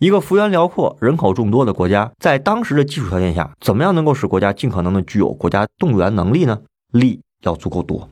一个幅员辽阔、人口众多的国家，在当时的基础条件下，怎么样能够使国家尽可能的具有国家动员能力呢？力要足够多。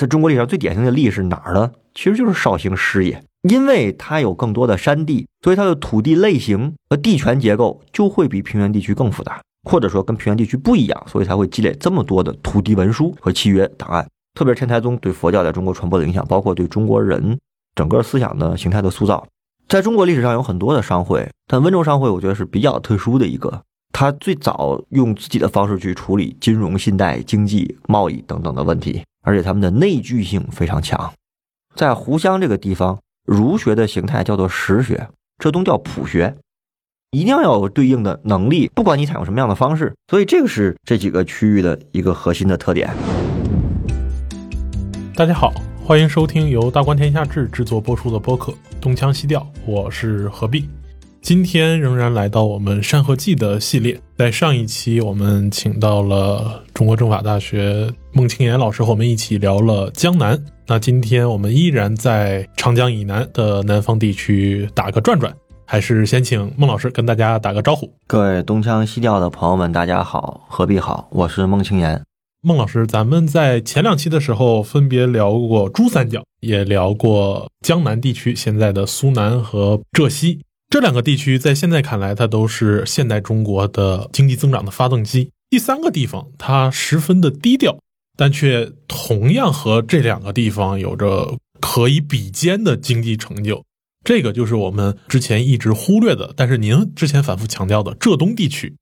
在中国历史上最典型的力是哪儿呢？其实就是绍兴师爷，因为它有更多的山地，所以它的土地类型和地权结构就会比平原地区更复杂，或者说跟平原地区不一样，所以才会积累这么多的土地文书和契约档案。特别是天台宗对佛教在中国传播的影响，包括对中国人整个思想的形态的塑造，在中国历史上有很多的商会，但温州商会我觉得是比较特殊的一个，它最早用自己的方式去处理金融、信贷、经济、贸易等等的问题，而且他们的内聚性非常强。在湖湘这个地方，儒学的形态叫做实学，浙东叫朴学，一定要有对应的能力，不管你采用什么样的方式，所以这个是这几个区域的一个核心的特点。大家好，欢迎收听由大观天下志制作播出的播客《东腔西调》，我是何必。今天仍然来到我们《山河记》的系列。在上一期，我们请到了中国政法大学孟庆岩老师和我们一起聊了江南。那今天我们依然在长江以南的南方地区打个转转，还是先请孟老师跟大家打个招呼。各位东腔西调的朋友们，大家好，何必好，我是孟庆岩。孟老师，咱们在前两期的时候分别聊过珠三角，也聊过江南地区，现在的苏南和浙西这两个地区，在现在看来，它都是现代中国的经济增长的发动机。第三个地方，它十分的低调，但却同样和这两个地方有着可以比肩的经济成就。这个就是我们之前一直忽略的，但是您之前反复强调的浙东地区。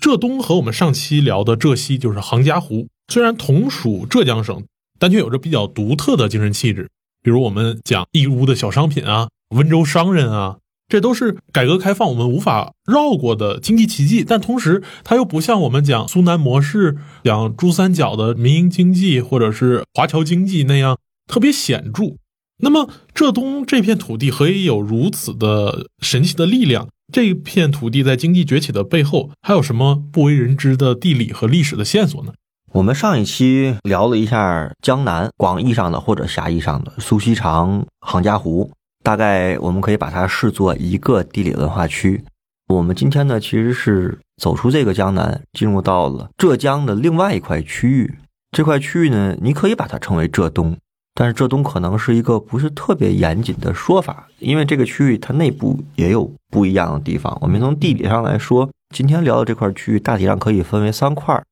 浙东和我们上期聊的浙西就是杭嘉湖，虽然同属浙江省，但却有着比较独特的精神气质。比如我们讲义乌的小商品啊，温州商人啊，这都是改革开放我们无法绕过的经济奇迹。但同时，它又不像我们讲苏南模式、讲珠三角的民营经济或者是华侨经济那样特别显著。那么，浙东这片土地何以有如此的神奇的力量？这片土地在经济崛起的背后，还有什么不为人知的地理和历史的线索呢？我们上一期聊了一下江南，广义上的或者狭义上的苏锡常、杭嘉湖，大概我们可以把它视作一个地理文化区。我们今天呢，其实是走出这个江南，进入到了浙江的另外一块区域。这块区域呢，你可以把它称为浙东。但是浙东可能是一个不是特别严谨的说法，因为这个区域它内部也有不一样的地方。我们从地理上来说，今天聊的这块区域大体上可以分为三块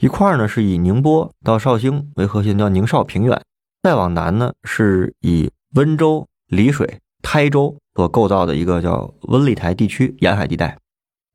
一块呢是以宁波到绍兴为核心，叫宁绍平原；再往南呢是以温州、丽水、台州所构造的一个叫温丽台地区沿海地带；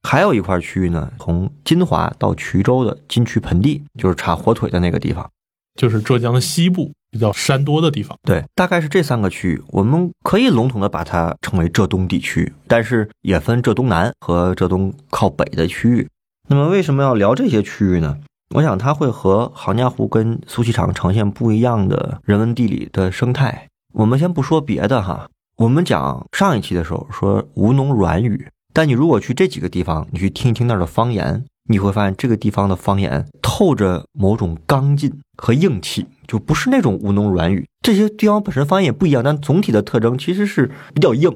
还有一块区域呢，从金华到衢州的金衢盆地，就是产火腿的那个地方，就是浙江的西部。比较山多的地方，对，大概是这三个区域，我们可以笼统的把它称为浙东地区，但是也分浙东南和浙东靠北的区域。那么为什么要聊这些区域呢？我想它会和杭嘉湖跟苏锡常呈现不一样的人文地理的生态。我们先不说别的哈，我们讲上一期的时候说吴侬软语，但你如果去这几个地方，你去听一听那儿的方言。你会发现这个地方的方言透着某种刚劲和硬气，就不是那种吴侬软语。这些地方本身方言也不一样，但总体的特征其实是比较硬。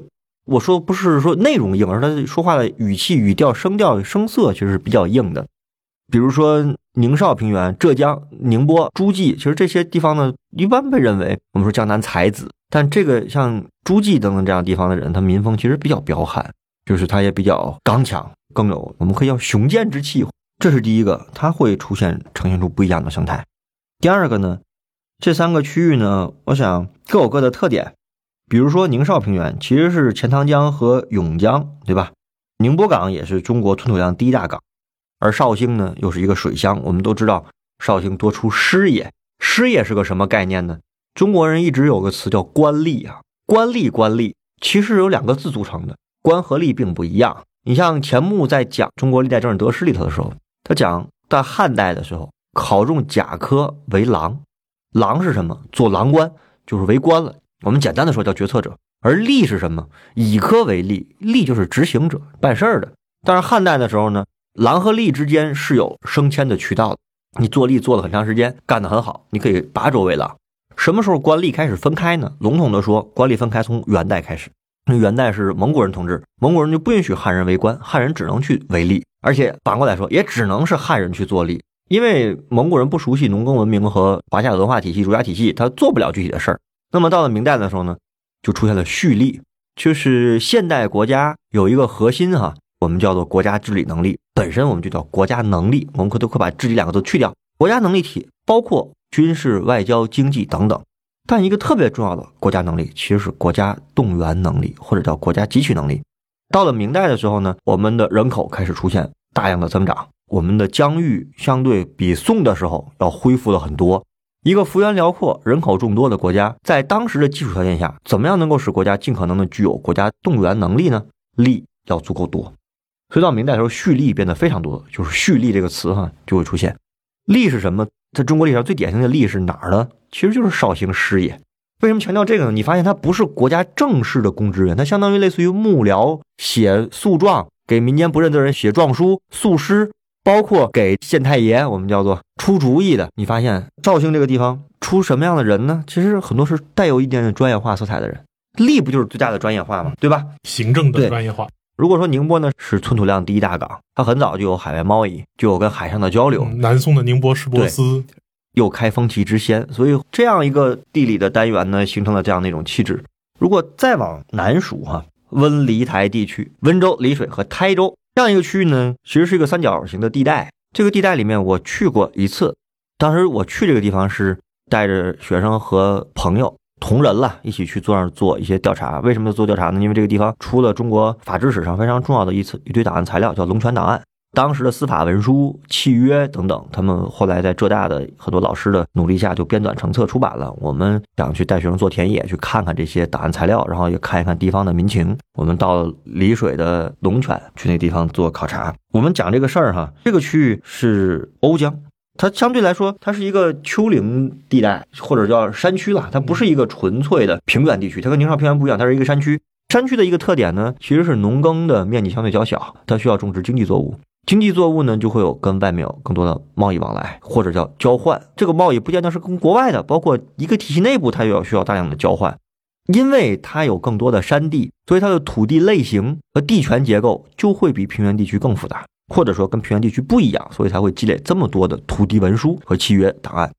我说不是说内容硬，而是他说话的语气、语调、声调、声色其实是比较硬的。比如说宁绍平原、浙江宁波、诸暨，其实这些地方呢，一般被认为我们说江南才子，但这个像诸暨等等这样地方的人，他民风其实比较彪悍，就是他也比较刚强。更有我们可以叫雄健之气，这是第一个，它会出现呈现出不一样的生态。第二个呢，这三个区域呢，我想各有各的特点。比如说宁绍平原其实是钱塘江和甬江，对吧？宁波港也是中国吞吐量第一大港，而绍兴呢又是一个水乡。我们都知道绍兴多出师爷，师爷是个什么概念呢？中国人一直有个词叫官吏啊，官吏官吏其实有两个字组成的，官和吏并不一样。你像钱穆在讲中国历代政治得失里头的时候，他讲在汉代的时候考中甲科为郎，郎是什么？做郎官就是为官了。我们简单的说叫决策者。而吏是什么？乙科为吏，吏就是执行者，办事儿的。但是汉代的时候呢，郎和吏之间是有升迁的渠道的。你做吏做了很长时间，干得很好，你可以拔擢为郎。什么时候官吏开始分开呢？笼统的说，官吏分开从元代开始。那元代是蒙古人统治，蒙古人就不允许汉人为官，汉人只能去为吏，而且反过来说，也只能是汉人去做吏，因为蒙古人不熟悉农耕文明和华夏文化体系、儒家体系，他做不了具体的事儿。那么到了明代的时候呢，就出现了蓄力，就是现代国家有一个核心哈，我们叫做国家治理能力，本身我们就叫国家能力，我们可都可把治理两个字去掉，国家能力体包括军事、外交、经济等等。但一个特别重要的国家能力，其实是国家动员能力，或者叫国家汲取能力。到了明代的时候呢，我们的人口开始出现大量的增长，我们的疆域相对比宋的时候要恢复了很多。一个幅员辽阔、人口众多的国家，在当时的基础条件下，怎么样能够使国家尽可能的具有国家动员能力呢？力要足够多。所以到明代的时候，蓄力变得非常多，就是蓄力这个词哈就会出现。力是什么？在中国历史上最典型的力是哪儿呢？其实就是绍兴师爷。为什么强调这个呢？你发现他不是国家正式的公职人员，他相当于类似于幕僚，写诉状，给民间不认的人写状书、诉诗，包括给县太爷，我们叫做出主意的。你发现绍兴这个地方出什么样的人呢？其实很多是带有一点点专业化色彩的人。吏不就是最大的专业化吗？对吧？行政的专业化。如果说宁波呢是吞吐量第一大港，它很早就有海外贸易，就有跟海上的交流。南宋的宁波市舶司。又开风气之先，所以这样一个地理的单元呢，形成了这样的一种气质。如果再往南数哈，温黎台地区，温州、丽水和台州这样一个区域呢，其实是一个三角形的地带。这个地带里面我去过一次，当时我去这个地方是带着学生和朋友同仁了，一起去坐那儿做一些调查。为什么要做调查呢？因为这个地方出了中国法制史上非常重要的一次一堆档案材料，叫龙泉档案。当时的司法文书、契约等等，他们后来在浙大的很多老师的努力下，就编纂成册出版了。我们想去带学生做田野，去看看这些档案材料，然后也看一看地方的民情。我们到丽水的龙泉去那地方做考察。我们讲这个事儿哈，这个区域是瓯江，它相对来说它是一个丘陵地带或者叫山区了，它不是一个纯粹的平原地区，它跟宁绍平原不一样，它是一个山区。山区的一个特点呢，其实是农耕的面积相对较小，它需要种植经济作物。经济作物呢，就会有跟外面有更多的贸易往来，或者叫交换。这个贸易不见得是跟国外的，包括一个体系内部，它也要需要大量的交换。因为它有更多的山地，所以它的土地类型和地权结构就会比平原地区更复杂，或者说跟平原地区不一样，所以才会积累这么多的土地文书和契约档案。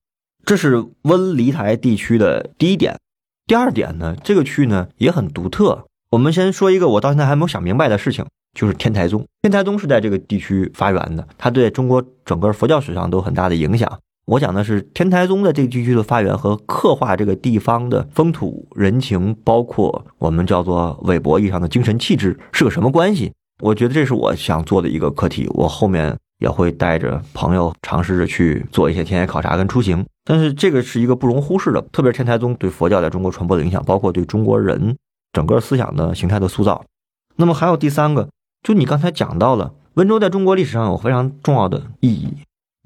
这是温黎台地区的第一点。第二点呢，这个区域呢也很独特。我们先说一个我到现在还没有想明白的事情。就是天台宗，天台宗是在这个地区发源的，它对中国整个佛教史上都有很大的影响。我讲的是天台宗在这个地区的发源和刻画这个地方的风土人情，包括我们叫做韦伯意义上的精神气质是个什么关系？我觉得这是我想做的一个课题。我后面也会带着朋友尝试着去做一些田野考察跟出行。但是这个是一个不容忽视的，特别是天台宗对佛教在中国传播的影响，包括对中国人整个思想的形态的塑造。那么还有第三个。就你刚才讲到了，温州在中国历史上有非常重要的意义。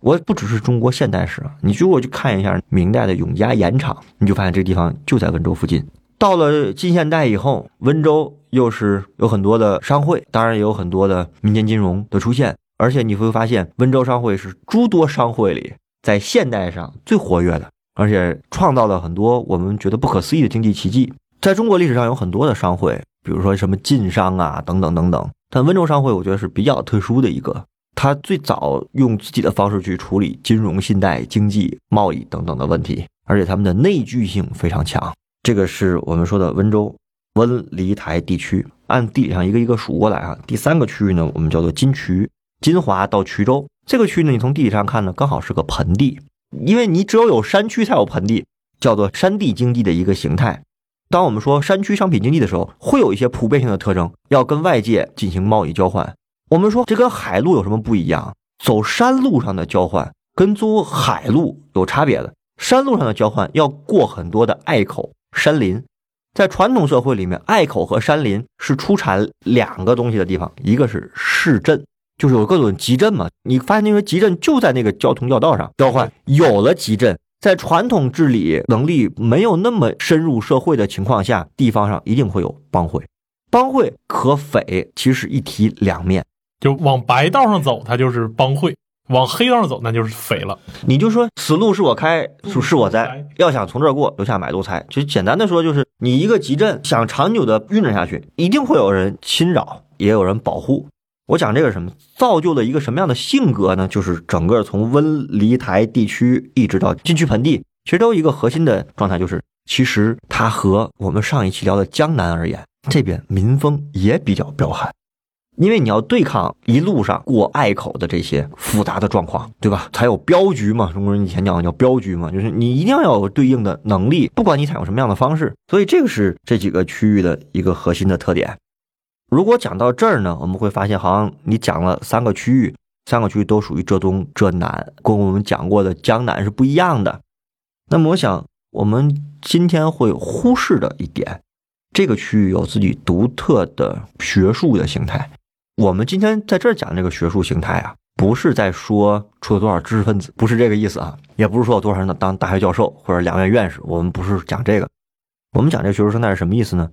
我不只是中国现代史，你如果去看一下明代的永嘉盐场，你就发现这个地方就在温州附近。到了近现代以后，温州又是有很多的商会，当然也有很多的民间金融的出现。而且你会发现，温州商会是诸多商会里在现代上最活跃的，而且创造了很多我们觉得不可思议的经济奇迹。在中国历史上有很多的商会，比如说什么晋商啊，等等等等。但温州商会，我觉得是比较特殊的一个，它最早用自己的方式去处理金融、信贷、经济、贸易等等的问题，而且他们的内聚性非常强。这个是我们说的温州温黎台地区，按地理上一个一个数过来啊。第三个区域呢，我们叫做金衢，金华到衢州这个区域呢，你从地理上看呢，刚好是个盆地，因为你只有有山区才有盆地，叫做山地经济的一个形态。当我们说山区商品经济的时候，会有一些普遍性的特征，要跟外界进行贸易交换。我们说这跟海路有什么不一样？走山路上的交换跟租海路有差别的。山路上的交换要过很多的隘口、山林，在传统社会里面，隘口和山林是出产两个东西的地方，一个是市镇，就是有各种集镇嘛。你发现那个集镇就在那个交通要道上交换，有了集镇。在传统治理能力没有那么深入社会的情况下，地方上一定会有帮会。帮会和匪其实一体两面，就往白道上走，它就是帮会；往黑道上走那就是匪了。你就说此路是我开，是是我栽。要想从这儿过，留下买路财。其实简单的说，就是你一个集镇想长久的运转下去，一定会有人侵扰，也有人保护。我讲这个什么，造就了一个什么样的性格呢？就是整个从温黎台地区一直到金区盆地，其实都一个核心的状态，就是其实它和我们上一期聊的江南而言，这边民风也比较彪悍。因为你要对抗一路上过隘口的这些复杂的状况，对吧？才有镖局嘛，中国人以前讲的叫镖局嘛，就是你一定要有对应的能力，不管你采用什么样的方式。所以这个是这几个区域的一个核心的特点。如果讲到这儿呢，我们会发现好像你讲了三个区域，三个区域都属于浙东、浙南，跟我们讲过的江南是不一样的。那么我想，我们今天会忽视的一点，这个区域有自己独特的学术的形态。我们今天在这儿讲这个学术形态啊，不是在说出了多少知识分子，不是这个意思啊，也不是说有多少人当大学教授或者两院院士，我们不是讲这个，我们讲这个学术生态是什么意思呢？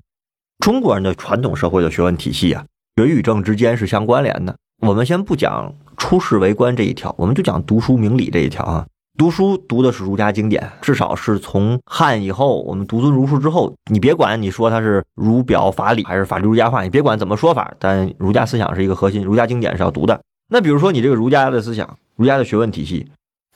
中国人的传统社会的学问体系啊，学与政之间是相关联的。我们先不讲出世为官这一条，我们就讲读书明理这一条啊。读书读的是儒家经典，至少是从汉以后，我们独尊儒术之后，你别管你说它是儒表法理还是法律儒家化，你别管怎么说法，但儒家思想是一个核心，儒家经典是要读的。那比如说你这个儒家的思想，儒家的学问体系，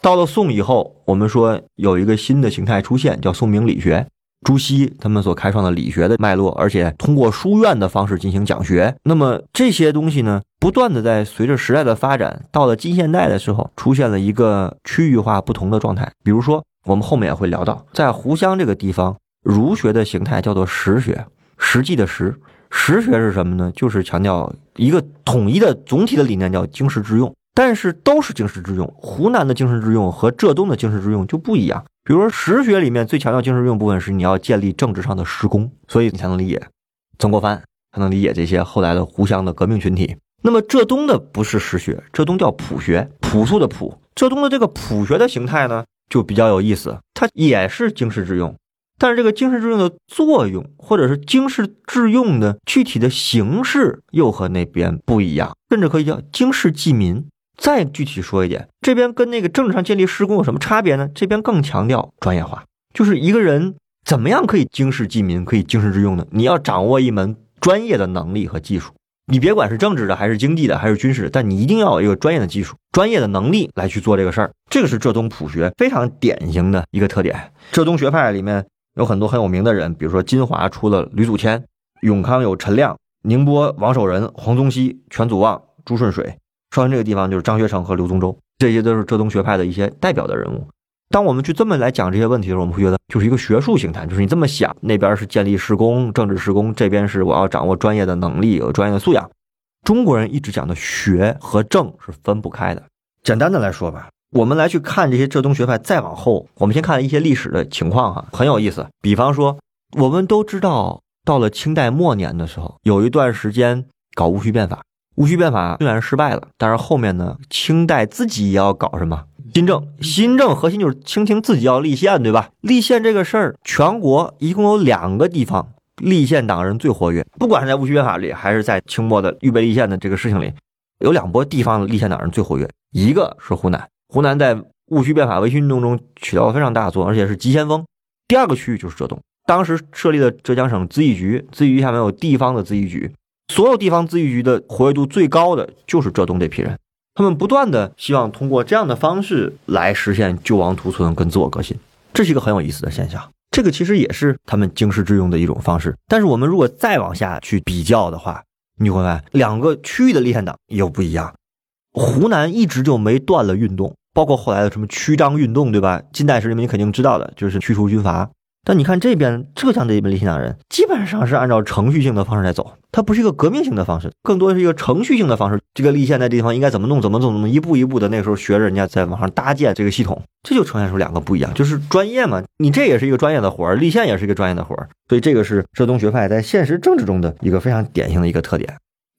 到了宋以后，我们说有一个新的形态出现，叫宋明理学。朱熹他们所开创的理学的脉络，而且通过书院的方式进行讲学。那么这些东西呢，不断的在随着时代的发展，到了近现代的时候，出现了一个区域化不同的状态。比如说，我们后面也会聊到，在湖湘这个地方，儒学的形态叫做实学，实际的实。实学是什么呢？就是强调一个统一的总体的理念，叫经世致用。但是都是经世致用，湖南的经世致用和浙东的经世致用就不一样。比如说实学里面最强调经世致用部分是你要建立政治上的实功，所以你才能理解曾国藩，才能理解这些后来的湖湘的革命群体。那么浙东的不是实学，浙东叫朴学，朴素的朴。浙东的这个朴学的形态呢，就比较有意思，它也是经世致用，但是这个经世致用的作用，或者是经世致用的具体的形式，又和那边不一样，甚至可以叫经世济民。再具体说一点，这边跟那个政治上建立施工有什么差别呢？这边更强调专业化，就是一个人怎么样可以经世济民，可以经世致用呢？你要掌握一门专业的能力和技术，你别管是政治的，还是经济的，还是军事的，但你一定要有一个专业的技术、专业的能力来去做这个事儿。这个是浙东朴学非常典型的一个特点。浙东学派里面有很多很有名的人，比如说金华出了吕祖谦，永康有陈亮，宁波王守仁、黄宗羲、全祖望、朱顺水。说完这个地方就是张学成和刘宗周，这些都是浙东学派的一些代表的人物。当我们去这么来讲这些问题的时候，我们会觉得就是一个学术形态，就是你这么想，那边是建立施工、政治施工，这边是我要掌握专业的能力、有专业的素养。中国人一直讲的学和政是分不开的。简单的来说吧，我们来去看这些浙东学派，再往后，我们先看一些历史的情况哈，很有意思。比方说，我们都知道，到了清代末年的时候，有一段时间搞戊戌变法。戊戌变法虽然失败了，但是后面呢，清代自己也要搞什么新政？新政核心就是清廷自己要立宪，对吧？立宪这个事儿，全国一共有两个地方立宪党人最活跃，不管是在戊戌变法里，还是在清末的预备立宪的这个事情里，有两波地方的立宪党人最活跃，一个是湖南，湖南在戊戌变法维新运动中起到了非常大的作用，而且是急先锋；第二个区域就是浙东，当时设立的浙江省咨议局，咨议局下面有地方的咨议局。所有地方咨议局的活跃度最高的就是浙东这批人，他们不断的希望通过这样的方式来实现救亡图存跟自我革新，这是一个很有意思的现象。这个其实也是他们经世致用的一种方式。但是我们如果再往下去比较的话，你会发现两个区域的立宪党又不一样。湖南一直就没断了运动，包括后来的什么驱张运动，对吧？近代史里面你肯定知道的，就是驱除军阀。但你看这边浙江这一边立宪党人，基本上是按照程序性的方式来走，它不是一个革命性的方式，更多是一个程序性的方式。这个立宪在地方应该怎么弄，怎么怎么一步一步的，那时候学着人家在网上搭建这个系统，这就呈现出两个不一样，就是专业嘛，你这也是一个专业的活儿，立宪也是一个专业的活儿，所以这个是浙东学派在现实政治中的一个非常典型的一个特点。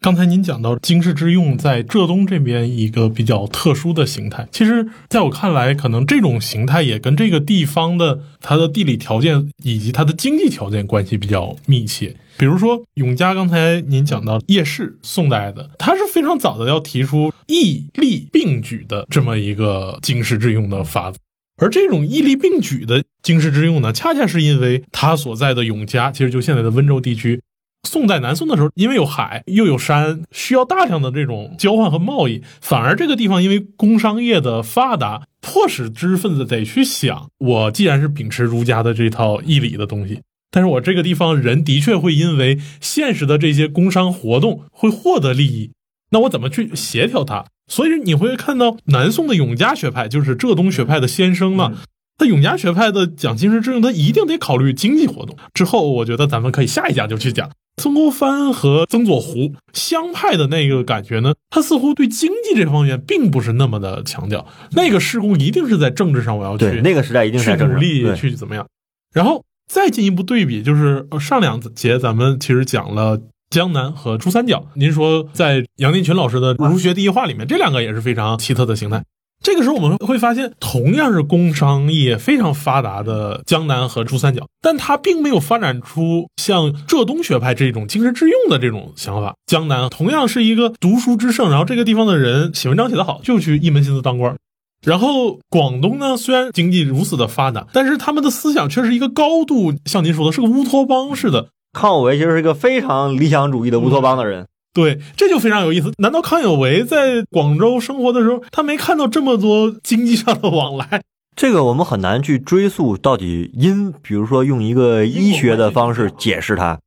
刚才您讲到经世致用在浙东这边一个比较特殊的形态，其实在我看来，可能这种形态也跟这个地方的它的地理条件以及它的经济条件关系比较密切。比如说永嘉，刚才您讲到夜市，宋代的，它是非常早的要提出义利并举的这么一个经世致用的法子。而这种义利并举的经世致用呢，恰恰是因为他所在的永嘉，其实就现在的温州地区，宋代南宋的时候，因为有海又有山，需要大量的这种交换和贸易，反而这个地方因为工商业的发达，迫使知识分子得去想：我既然是秉持儒家的这套义理的东西，但是我这个地方人的确会因为现实的这些工商活动会获得利益，那我怎么去协调它？所以你会看到南宋的永嘉学派，就是浙东学派的先生呢。那永嘉学派的讲经世致用，他一定得考虑经济活动。之后，我觉得咱们可以下一讲就去讲曾国藩和曾左湖湘派的那个感觉呢。他似乎对经济这方面并不是那么的强调。那个施工一定是在政治上，我要去那个时代一定是去努力去怎么样。然后再进一步对比，就是上两节咱们其实讲了。江南和珠三角，您说在杨定群老师的《儒学第一话》里面，这两个也是非常奇特的形态。这个时候我们会发现，同样是工商业非常发达的江南和珠三角，但它并没有发展出像浙东学派这种经世致用的这种想法。江南同样是一个读书之盛，然后这个地方的人写文章写得好，就去一门心思当官。然后广东呢，虽然经济如此的发达，但是他们的思想却是一个高度像您说的，是个乌托邦式的。康有为其实是一个非常理想主义的乌托邦的人，对，这就非常有意思。难道康有为在广州生活的时候，他没看到这么多经济上的往来？这个我们很难去追溯到底因，比如说用一个医学的方式解释它，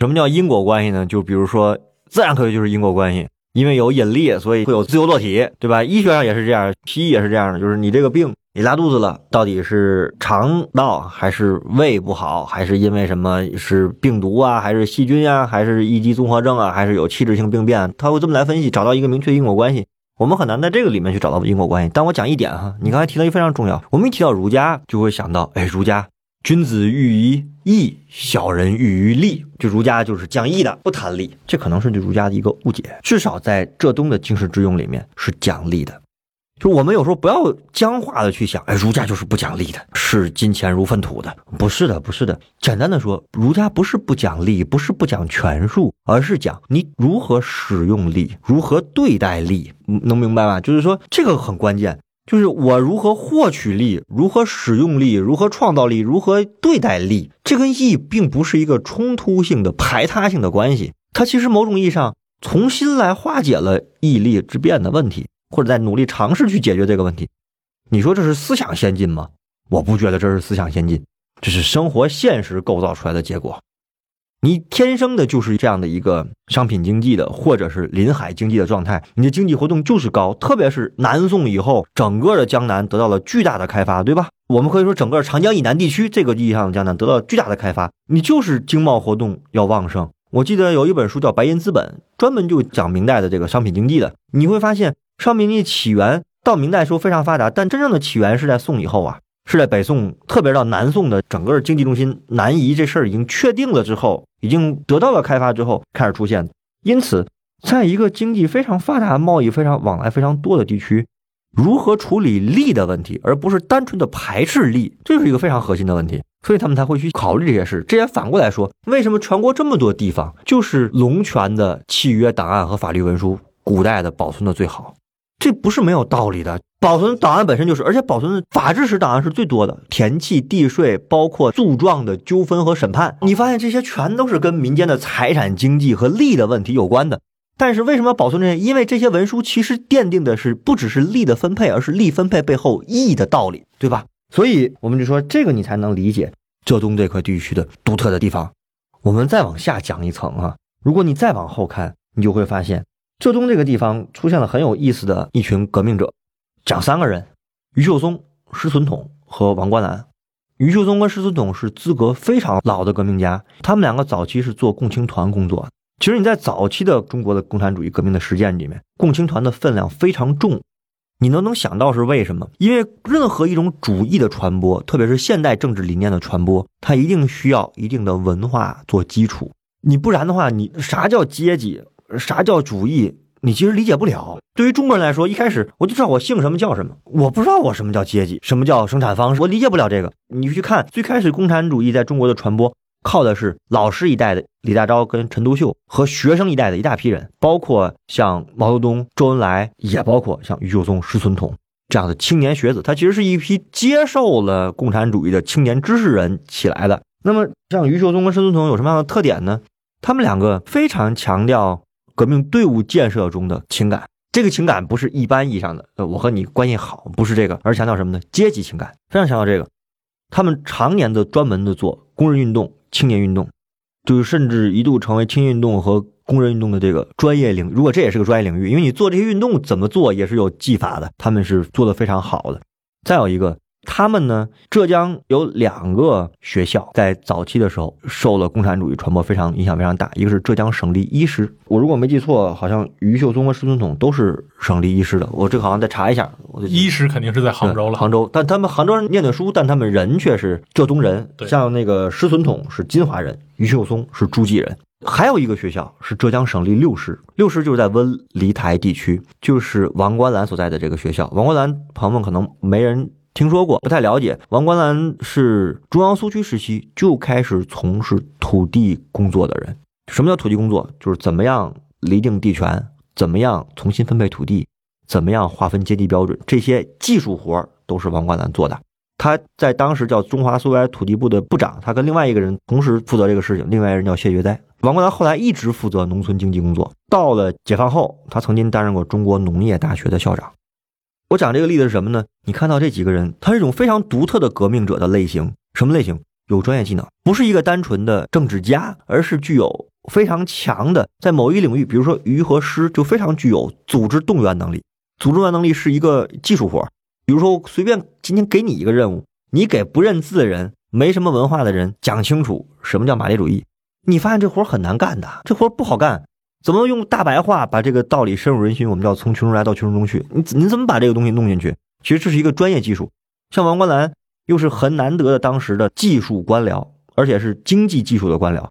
什么叫因果关系呢？就比如说自然科学就是因果关系，因为有引力，所以会有自由落体，对吧？医学上也是这样，西医也是这样的，就是你这个病。你拉肚子了，到底是肠道还是胃不好，还是因为什么是病毒啊，还是细菌呀，还是一级综合症啊，还是有器质性病变？他会这么来分析，找到一个明确因果关系。我们很难在这个里面去找到因果关系。但我讲一点哈，你刚才提到一个非常重要，我们一提到儒家，就会想到，哎，儒家君子喻于义，小人喻于利，就儒家就是讲义的，不谈利。这可能是对儒家的一个误解，至少在浙东的经世致用里面是讲利的。就我们有时候不要僵化的去想，哎，儒家就是不讲利的，视金钱如粪土的，不是的，不是的。简单的说，儒家不是不讲利，不是不讲权术，而是讲你如何使用利，如何对待利，能明白吗？就是说这个很关键，就是我如何获取利，如何使用利，如何创造利，如何对待利，这跟义并不是一个冲突性的排他性的关系，它其实某种意义上重新来化解了义利之辩的问题。或者在努力尝试去解决这个问题，你说这是思想先进吗？我不觉得这是思想先进，这是生活现实构造出来的结果。你天生的就是这样的一个商品经济的，或者是临海经济的状态，你的经济活动就是高。特别是南宋以后，整个的江南得到了巨大的开发，对吧？我们可以说整个长江以南地区这个意义上的江南得到了巨大的开发，你就是经贸活动要旺盛。我记得有一本书叫《白银资本》，专门就讲明代的这个商品经济的，你会发现。商品经济起源到明代时候非常发达，但真正的起源是在宋以后啊，是在北宋，特别到南宋的整个经济中心南移这事儿已经确定了之后，已经得到了开发之后开始出现。因此，在一个经济非常发达、贸易非常往来非常多的地区，如何处理利的问题，而不是单纯的排斥利，这是一个非常核心的问题。所以他们才会去考虑这些事。这也反过来说，为什么全国这么多地方就是龙泉的契约档案和法律文书，古代的保存的最好？这不是没有道理的，保存档案本身就是，而且保存的法制史档案是最多的，田契、地税，包括诉状的纠纷和审判，你发现这些全都是跟民间的财产经济和利的问题有关的。但是为什么保存这些？因为这些文书其实奠定的是不只是利的分配，而是利分配背后义的道理，对吧？所以我们就说这个你才能理解浙东这块地区的独特的地方。我们再往下讲一层啊，如果你再往后看，你就会发现。浙东这个地方出现了很有意思的一群革命者，讲三个人：余秀松、石存统和王冠澜。余秀松跟石存统是资格非常老的革命家，他们两个早期是做共青团工作。其实你在早期的中国的共产主义革命的实践里面，共青团的分量非常重。你能能想到是为什么？因为任何一种主义的传播，特别是现代政治理念的传播，它一定需要一定的文化做基础。你不然的话，你啥叫阶级？啥叫主义，你其实理解不了。对于中国人来说，一开始我就知道我姓什么叫什么，我不知道我什么叫阶级，什么叫生产方式，我理解不了这个。你去看最开始共产主义在中国的传播，靠的是老师一代的李大钊跟陈独秀和学生一代的一大批人，包括像毛泽东、周恩来，也包括像余秀松、石存统这样的青年学子，他其实是一批接受了共产主义的青年知识人起来的。那么，像余秀松跟石存统有什么样的特点呢？他们两个非常强调革命队伍建设中的情感。这个情感不是一般意义上的，呃，我和你关系好，不是这个，而强调什么呢？阶级情感，非常强调这个。他们常年的专门的做工人运动、青年运动，就是甚至一度成为青运动和工人运动的这个专业领。如果这也是个专业领域，因为你做这些运动怎么做也是有技法的，他们是做的非常好的。再有一个。他们呢？浙江有两个学校，在早期的时候受了共产主义传播非常影响非常大。一个是浙江省立医师，我如果没记错，好像余秀松和石存统都是省立医师的。我这个好像再查一下。医师肯定是在杭州了，杭州。但他们杭州人念的书，但他们人却是浙东人。像那个石存统是金华人，余秀松是诸暨人。还有一个学校是浙江省立六师，六师就是在温黎台地区，就是王观澜所在的这个学校。王观澜朋友们可能没人。听说过，不太了解。王观澜是中央苏区时期就开始从事土地工作的人。什么叫土地工作？就是怎么样厘定地权，怎么样重新分配土地，怎么样划分阶级标准，这些技术活都是王观澜做的。他在当时叫中华苏维埃土地部的部长，他跟另外一个人同时负责这个事情，另外一个人叫谢觉哉。王观澜后来一直负责农村经济工作，到了解放后，他曾经担任过中国农业大学的校长。我讲这个例子是什么呢？你看到这几个人，他是一种非常独特的革命者的类型。什么类型？有专业技能，不是一个单纯的政治家，而是具有非常强的在某一领域，比如说鱼和诗，就非常具有组织动员能力。组织动员能力是一个技术活。比如说我，随便今天给你一个任务，你给不认字的人、没什么文化的人讲清楚什么叫马列主义，你发现这活很难干的，这活不好干。怎么用大白话把这个道理深入人心？我们叫从群众来到群众中去。你你怎么把这个东西弄进去？其实这是一个专业技术。像王观澜又是很难得的当时的技术官僚，而且是经济技术的官僚。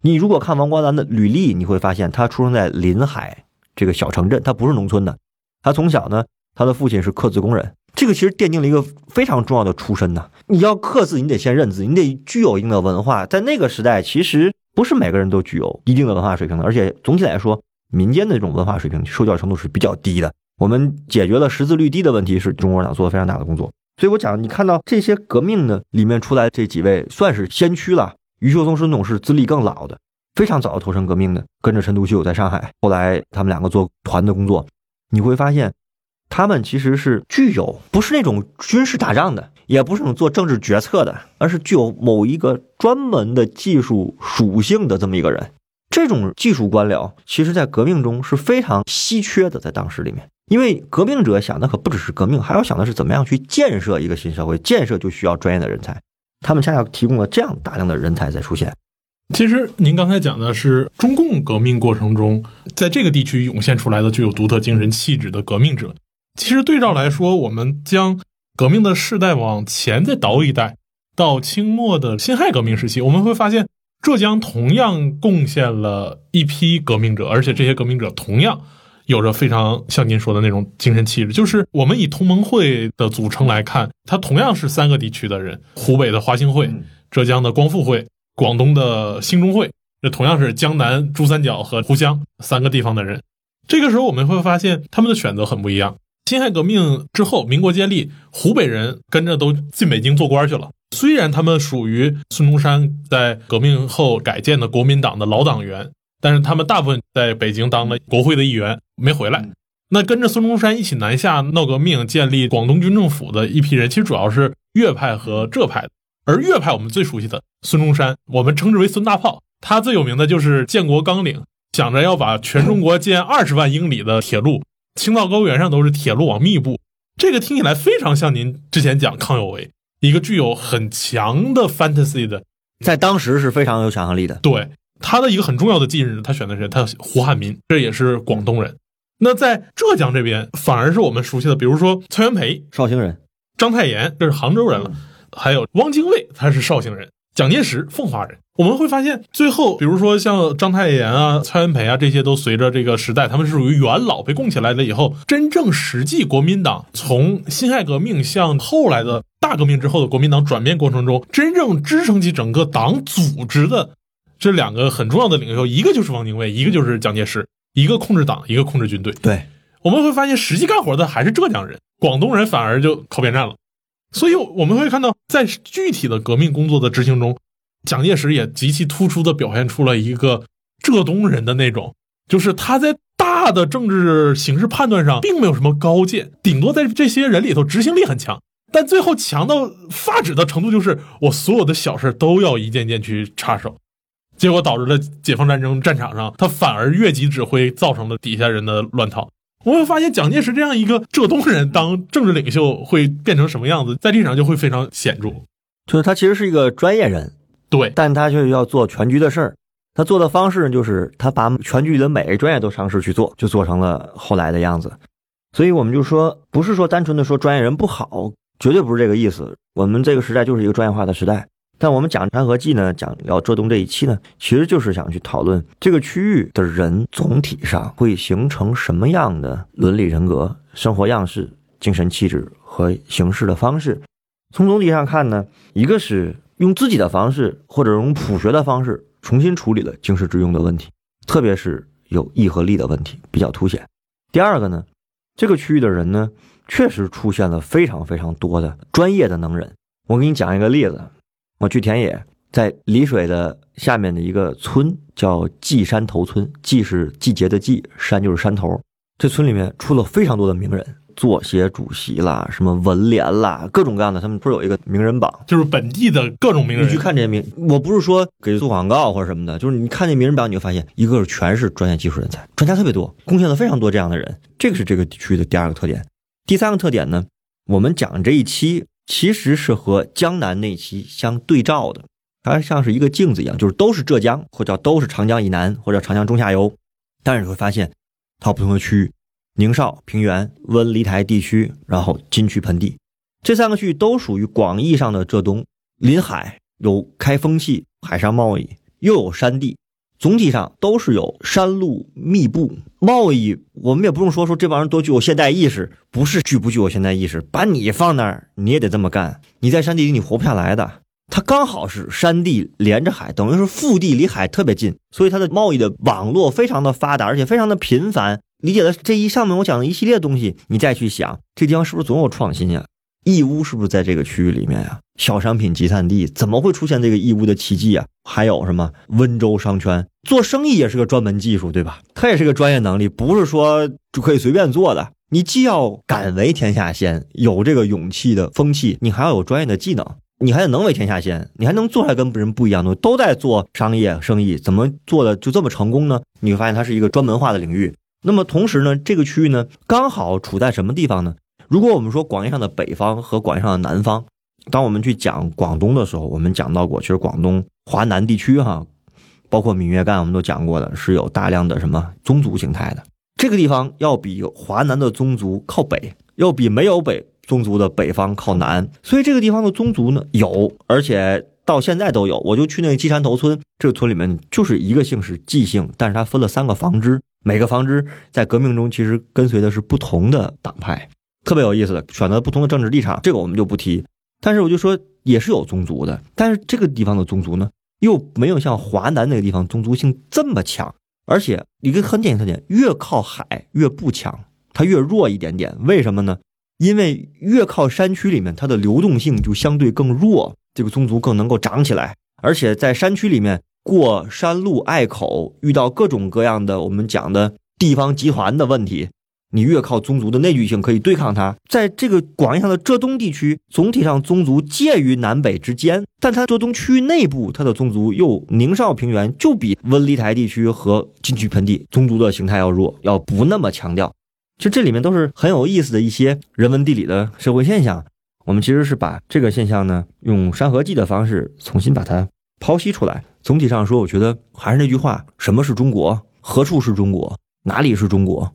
你如果看王观澜的履历，你会发现他出生在临海这个小城镇，他不是农村的。他从小呢，他的父亲是刻字工人，这个其实奠定了一个非常重要的出身呐。你要刻字，你得先认字，你得具有一定的文化。在那个时代，其实。不是每个人都具有一定的文化水平的，而且总体来说，民间的这种文化水平、受教程度是比较低的。我们解决了识字率低的问题，是中国共产党做的非常大的工作。所以我讲，你看到这些革命的里面出来这几位，算是先驱了。余秀松、孙总是资历更老的，非常早投身革命的，跟着陈独秀在上海，后来他们两个做团的工作，你会发现。他们其实是具有不是那种军事打仗的，也不是那种做政治决策的，而是具有某一个专门的技术属性的这么一个人。这种技术官僚，其实在革命中是非常稀缺的，在当时里面，因为革命者想的可不只是革命，还要想的是怎么样去建设一个新社会。建设就需要专业的人才，他们恰恰提供了这样大量的人才在出现。其实您刚才讲的是中共革命过程中，在这个地区涌现出来的具有独特精神气质的革命者。其实对照来说，我们将革命的世代往前再倒一代，到清末的辛亥革命时期，我们会发现浙江同样贡献了一批革命者，而且这些革命者同样有着非常像您说的那种精神气质。就是我们以同盟会的组成来看，它同样是三个地区的人：湖北的华兴会、浙江的光复会、广东的兴中会。这同样是江南珠三角和湖湘三个地方的人。这个时候我们会发现他们的选择很不一样。辛亥革命之后，民国建立，湖北人跟着都进北京做官去了。虽然他们属于孙中山在革命后改建的国民党的老党员，但是他们大部分在北京当了国会的议员，没回来。那跟着孙中山一起南下闹革命、建立广东军政府的一批人，其实主要是粤派和浙派。而粤派，我们最熟悉的孙中山，我们称之为孙大炮。他最有名的就是建国纲领，想着要把全中国建二十万英里的铁路。青藏高原上都是铁路网密布，这个听起来非常像您之前讲康有为，一个具有很强的 fantasy 的，在当时是非常有想象力的。对他的一个很重要的近日，他选的是他胡汉民，这也是广东人。那在浙江这边，反而是我们熟悉的，比如说蔡元培，绍兴人；章太炎，这是杭州人了；还有汪精卫，他是绍兴人。蒋介石，奉化人。我们会发现，最后比如说像章太炎啊、蔡元培啊这些，都随着这个时代，他们是属于元老被供起来了以后，真正实际国民党从辛亥革命向后来的大革命之后的国民党转变过程中，真正支撑起整个党组织的这两个很重要的领袖，一个就是汪精卫，一个就是蒋介石，一个控制党，一个控制军队。对，我们会发现，实际干活的还是浙江人，广东人反而就靠边站了。所以我们会看到，在具体的革命工作的执行中，蒋介石也极其突出的表现出了一个浙东人的那种，就是他在大的政治形势判断上并没有什么高见，顶多在这些人里头执行力很强，但最后强到发指的程度，就是我所有的小事都要一件件去插手，结果导致了解放战争战场上他反而越级指挥，造成了底下人的乱套。我会发现蒋介石这样一个浙东人当政治领袖会变成什么样子，在历史上就会非常显著。就是他其实是一个专业人，对，但他却要做全局的事儿。他做的方式就是他把全局的每个专业都尝试去做，就做成了后来的样子。所以我们就说，不是说单纯的说专业人不好，绝对不是这个意思。我们这个时代就是一个专业化的时代。但我们讲《山河记》呢，讲聊浙东这一期呢，其实就是想去讨论这个区域的人总体上会形成什么样的伦理人格、生活样式、精神气质和行事的方式。从总体上看呢，一个是用自己的方式或者用普学的方式重新处理了经世致用的问题，特别是有义和利的问题比较凸显。第二个呢，这个区域的人呢，确实出现了非常非常多的专业的能人。我给你讲一个例子。我去田野，在丽水的下面的一个村叫季山头村，季是季节的季，山就是山头。这村里面出了非常多的名人，作协主席啦，什么文联啦，各种各样的。他们不是有一个名人榜，就是本地的各种名人。你去看这些名，我不是说给做广告或者什么的，就是你看这名人榜，你就发现一个是全是专业技术人才，专家特别多，贡献了非常多这样的人。这个是这个地区的第二个特点。第三个特点呢，我们讲这一期。其实是和江南那期相对照的，它像是一个镜子一样，就是都是浙江，或者都是长江以南，或者长江中下游。但是你会发现，它不同的区域：宁绍平原、温黎台地区，然后金区盆地，这三个区域都属于广义上的浙东，临海，有开风气，海上贸易，又有山地。总体上都是有山路密布，贸易我们也不用说说这帮人多具有现代意识，不是具不具有现代意识，把你放那儿你也得这么干，你在山地里你活不下来的。它刚好是山地连着海，等于是腹地离海特别近，所以它的贸易的网络非常的发达，而且非常的频繁。理解了这一上面我讲的一系列东西，你再去想这地方是不是总有创新呀？义乌是不是在这个区域里面呀？小商品集散地怎么会出现这个义乌的奇迹啊？还有什么温州商圈做生意也是个专门技术，对吧？它也是个专业能力，不是说就可以随便做的。你既要敢为天下先，有这个勇气的风气，你还要有专业的技能，你还得能为天下先，你还能做出来跟别人不一样的东西。都在做商业生意，怎么做的就这么成功呢？你会发现它是一个专门化的领域。那么同时呢，这个区域呢，刚好处在什么地方呢？如果我们说广义上的北方和广义上的南方，当我们去讲广东的时候，我们讲到过，其实广东华南地区哈，包括闽粤赣，我们都讲过的是有大量的什么宗族形态的。这个地方要比华南的宗族靠北，要比没有北宗族的北方靠南。所以这个地方的宗族呢有，而且到现在都有。我就去那个鸡山头村，这个村里面就是一个姓是季姓，但是它分了三个房支，每个房支在革命中其实跟随的是不同的党派。特别有意思的，选择不同的政治立场，这个我们就不提。但是我就说，也是有宗族的，但是这个地方的宗族呢，又没有像华南那个地方宗族性这么强。而且一个很典型特点，越靠海越不强，它越弱一点点。为什么呢？因为越靠山区里面，它的流动性就相对更弱，这个宗族更能够长起来。而且在山区里面过山路隘口，遇到各种各样的我们讲的地方集团的问题。你越靠宗族的内聚性可以对抗它，在这个广义上的浙东地区，总体上宗族介于南北之间，但它浙东区域内部，它的宗族又宁绍平原就比温黎台地区和金区盆地宗族的形态要弱，要不那么强调。其实这里面都是很有意思的一些人文地理的社会现象。我们其实是把这个现象呢，用《山河记》的方式重新把它剖析出来。总体上说，我觉得还是那句话：什么是中国？何处是中国？哪里是中国？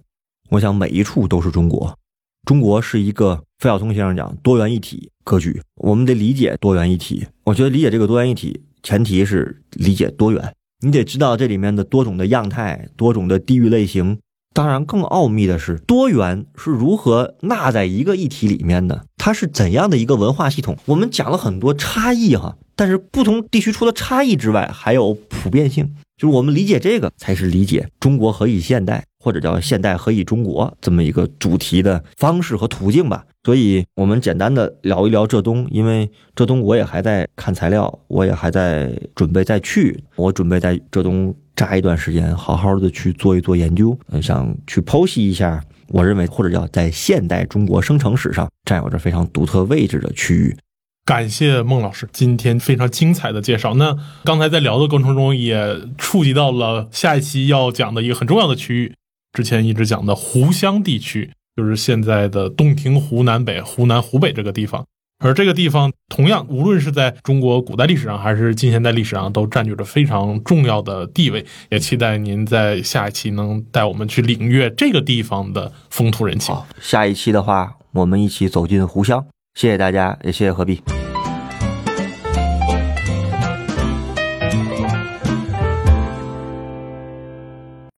我想每一处都是中国，中国是一个费孝通先生讲多元一体格局，我们得理解多元一体。我觉得理解这个多元一体，前提是理解多元，你得知道这里面的多种的样态、多种的地域类型。当然，更奥秘的是，多元是如何纳在一个一体里面的？它是怎样的一个文化系统？我们讲了很多差异哈，但是不同地区除了差异之外，还有普遍性。就是我们理解这个，才是理解中国何以现代，或者叫现代何以中国这么一个主题的方式和途径吧。所以，我们简单的聊一聊浙东，因为浙东我也还在看材料，我也还在准备再去，我准备在浙东扎一段时间，好好的去做一做研究，想去剖析一下，我认为或者叫在现代中国生成史上占有着非常独特位置的区域。感谢孟老师今天非常精彩的介绍。那刚才在聊的过程中，也触及到了下一期要讲的一个很重要的区域，之前一直讲的湖湘地区，就是现在的洞庭湖南北、湖南湖北这个地方。而这个地方同样，无论是在中国古代历史上，还是近现代历史上，都占据着非常重要的地位。也期待您在下一期能带我们去领略这个地方的风土人情。好下一期的话，我们一起走进湖湘。谢谢大家，也谢谢何必。